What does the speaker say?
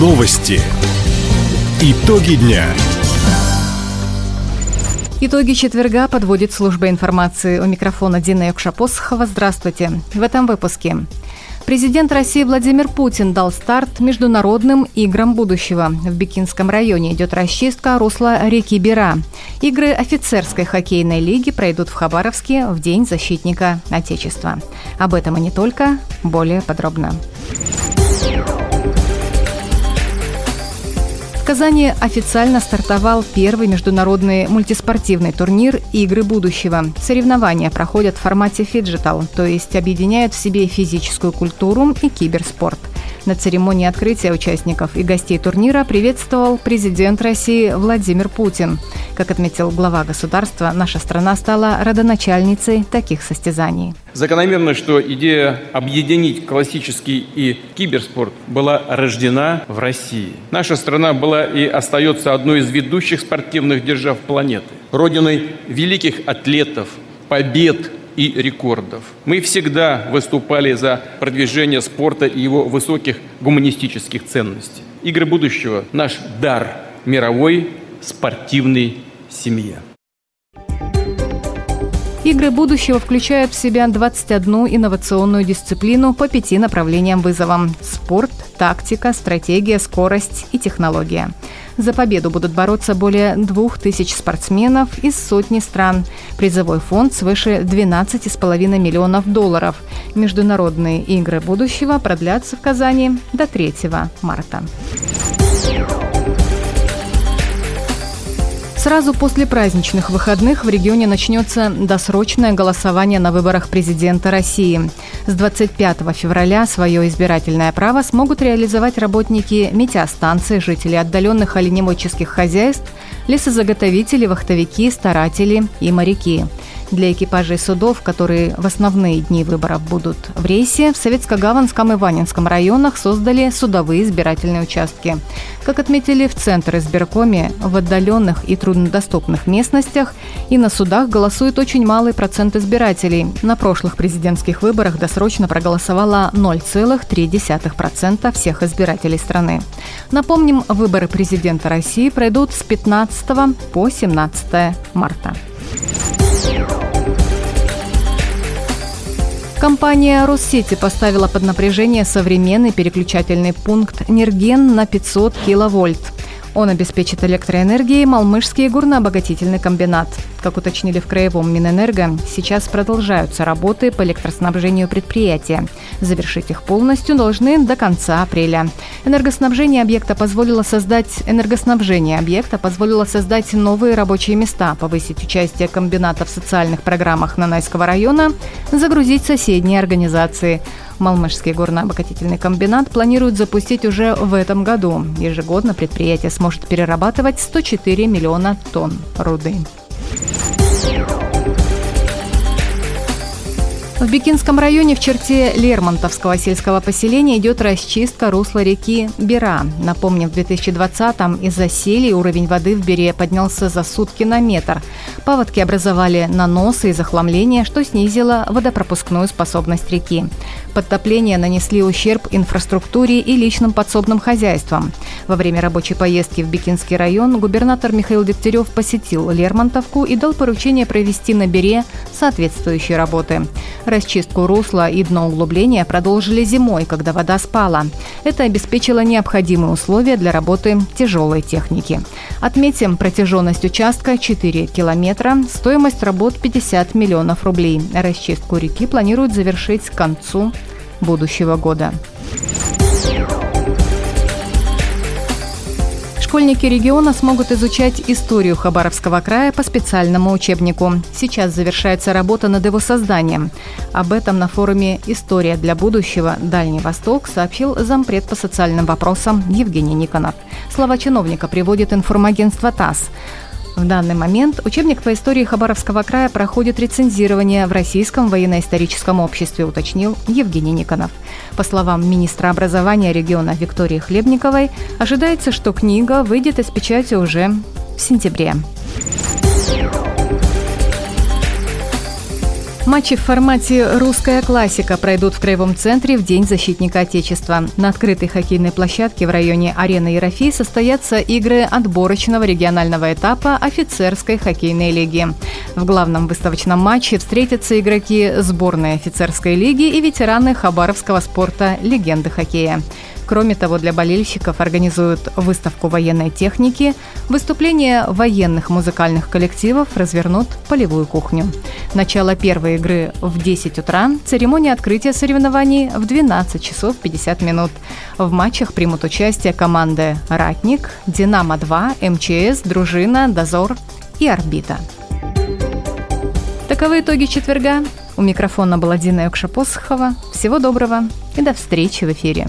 Новости. Итоги дня. Итоги четверга подводит служба информации. У микрофона Дина Якшапосхова. Здравствуйте. В этом выпуске. Президент России Владимир Путин дал старт международным играм будущего. В Бикинском районе идет расчистка русла реки Бера. Игры офицерской хоккейной лиги пройдут в Хабаровске в День защитника Отечества. Об этом и не только, более подробно. Казани официально стартовал первый международный мультиспортивный турнир «Игры будущего». Соревнования проходят в формате фиджитал, то есть объединяют в себе физическую культуру и киберспорт. На церемонии открытия участников и гостей турнира приветствовал президент России Владимир Путин. Как отметил глава государства, наша страна стала родоначальницей таких состязаний. Закономерно, что идея объединить классический и киберспорт была рождена в России. Наша страна была и остается одной из ведущих спортивных держав планеты, родиной великих атлетов, побед и рекордов. Мы всегда выступали за продвижение спорта и его высоких гуманистических ценностей. Игры будущего – наш дар мировой спортивной семье. Игры будущего включают в себя 21 инновационную дисциплину по пяти направлениям вызовам – спорт, тактика, стратегия, скорость и технология. За победу будут бороться более двух тысяч спортсменов из сотни стран. Призовой фонд свыше 12,5 миллионов долларов. Международные игры будущего продлятся в Казани до 3 марта. Сразу после праздничных выходных в регионе начнется досрочное голосование на выборах президента России. С 25 февраля свое избирательное право смогут реализовать работники метеостанций, жители отдаленных оленеводческих хозяйств, лесозаготовители, вахтовики, старатели и моряки – для экипажей судов, которые в основные дни выборов будут в рейсе, в Советско-Гаванском и Ванинском районах создали судовые избирательные участки. Как отметили в Центр избиркоме, в отдаленных и труднодоступных местностях и на судах голосует очень малый процент избирателей. На прошлых президентских выборах досрочно проголосовало 0,3% всех избирателей страны. Напомним, выборы президента России пройдут с 15 по 17 марта. Компания Россети поставила под напряжение современный переключательный пункт «Нерген» на 500 киловольт. Он обеспечит электроэнергией Малмышский горнообогатительный комбинат. Как уточнили в Краевом Минэнерго, сейчас продолжаются работы по электроснабжению предприятия. Завершить их полностью должны до конца апреля. Энергоснабжение объекта позволило создать энергоснабжение объекта позволило создать новые рабочие места, повысить участие комбината в социальных программах Нанайского района, загрузить соседние организации. Малмышский горно-обогатительный комбинат планирует запустить уже в этом году. Ежегодно предприятие сможет перерабатывать 104 миллиона тонн руды. Yeah. В Бикинском районе в черте Лермонтовского сельского поселения идет расчистка русла реки Бера. Напомним, в 2020-м из-за сели уровень воды в Бере поднялся за сутки на метр. Паводки образовали наносы и захламление, что снизило водопропускную способность реки. Подтопления нанесли ущерб инфраструктуре и личным подсобным хозяйствам. Во время рабочей поездки в Бикинский район губернатор Михаил Дегтярев посетил Лермонтовку и дал поручение провести на Бере соответствующие работы. Расчистку русла и дноуглубления продолжили зимой, когда вода спала. Это обеспечило необходимые условия для работы тяжелой техники. Отметим, протяженность участка 4 километра, стоимость работ 50 миллионов рублей. Расчистку реки планируют завершить к концу будущего года. Школьники региона смогут изучать историю Хабаровского края по специальному учебнику. Сейчас завершается работа над его созданием. Об этом на форуме «История для будущего. Дальний Восток» сообщил зампред по социальным вопросам Евгений Никонов. Слова чиновника приводит информагентство ТАСС. В данный момент учебник по истории Хабаровского края проходит рецензирование в Российском военно-историческом обществе, уточнил Евгений Никонов. По словам министра образования региона Виктории Хлебниковой, ожидается, что книга выйдет из печати уже в сентябре. Матчи в формате «Русская классика» пройдут в Краевом центре в День защитника Отечества. На открытой хоккейной площадке в районе арены Ерофей состоятся игры отборочного регионального этапа офицерской хоккейной лиги. В главном выставочном матче встретятся игроки сборной офицерской лиги и ветераны хабаровского спорта «Легенды хоккея». Кроме того, для болельщиков организуют выставку военной техники, выступление военных музыкальных коллективов, развернут полевую кухню. Начало первой игры в 10 утра, церемония открытия соревнований в 12 часов 50 минут. В матчах примут участие команды «Ратник», «Динамо-2», МЧС, «Дружина», «Дозор» и «Орбита». Таковы итоги четверга. У микрофона была Дина Юкша-Посохова. Всего доброго и до встречи в эфире.